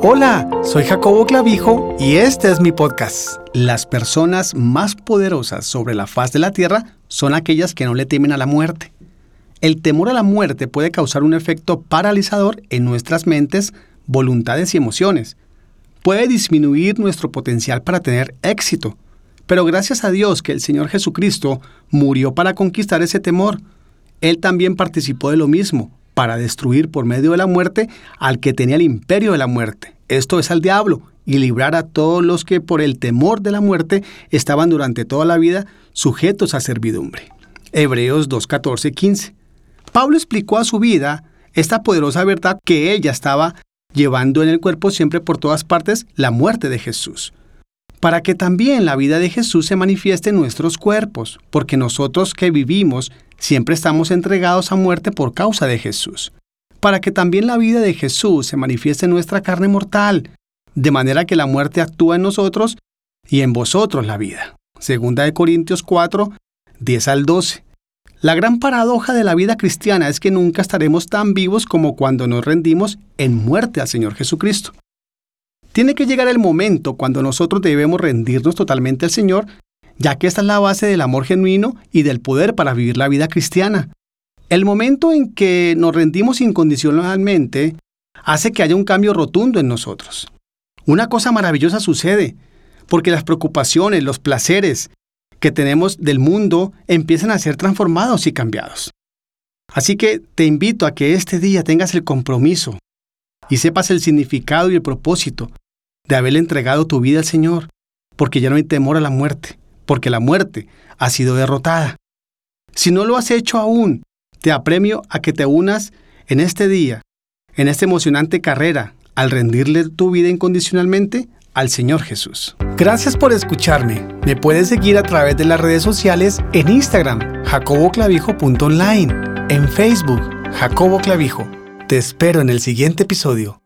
Hola, soy Jacobo Clavijo y este es mi podcast. Las personas más poderosas sobre la faz de la tierra son aquellas que no le temen a la muerte. El temor a la muerte puede causar un efecto paralizador en nuestras mentes, voluntades y emociones. Puede disminuir nuestro potencial para tener éxito. Pero gracias a Dios que el Señor Jesucristo murió para conquistar ese temor. Él también participó de lo mismo, para destruir por medio de la muerte al que tenía el imperio de la muerte, esto es al diablo, y librar a todos los que por el temor de la muerte estaban durante toda la vida sujetos a servidumbre. Hebreos 2, 15. Pablo explicó a su vida esta poderosa verdad que él ya estaba llevando en el cuerpo siempre por todas partes la muerte de Jesús para que también la vida de Jesús se manifieste en nuestros cuerpos, porque nosotros que vivimos siempre estamos entregados a muerte por causa de Jesús, para que también la vida de Jesús se manifieste en nuestra carne mortal, de manera que la muerte actúa en nosotros y en vosotros la vida. Segunda de Corintios 4, 10 al 12. La gran paradoja de la vida cristiana es que nunca estaremos tan vivos como cuando nos rendimos en muerte al Señor Jesucristo. Tiene que llegar el momento cuando nosotros debemos rendirnos totalmente al Señor, ya que esta es la base del amor genuino y del poder para vivir la vida cristiana. El momento en que nos rendimos incondicionalmente hace que haya un cambio rotundo en nosotros. Una cosa maravillosa sucede, porque las preocupaciones, los placeres que tenemos del mundo empiezan a ser transformados y cambiados. Así que te invito a que este día tengas el compromiso y sepas el significado y el propósito de haberle entregado tu vida al Señor, porque ya no hay temor a la muerte, porque la muerte ha sido derrotada. Si no lo has hecho aún, te apremio a que te unas en este día, en esta emocionante carrera, al rendirle tu vida incondicionalmente al Señor Jesús. Gracias por escucharme. Me puedes seguir a través de las redes sociales en Instagram, jacoboclavijo.online, en Facebook, Jacobo Clavijo. Te espero en el siguiente episodio.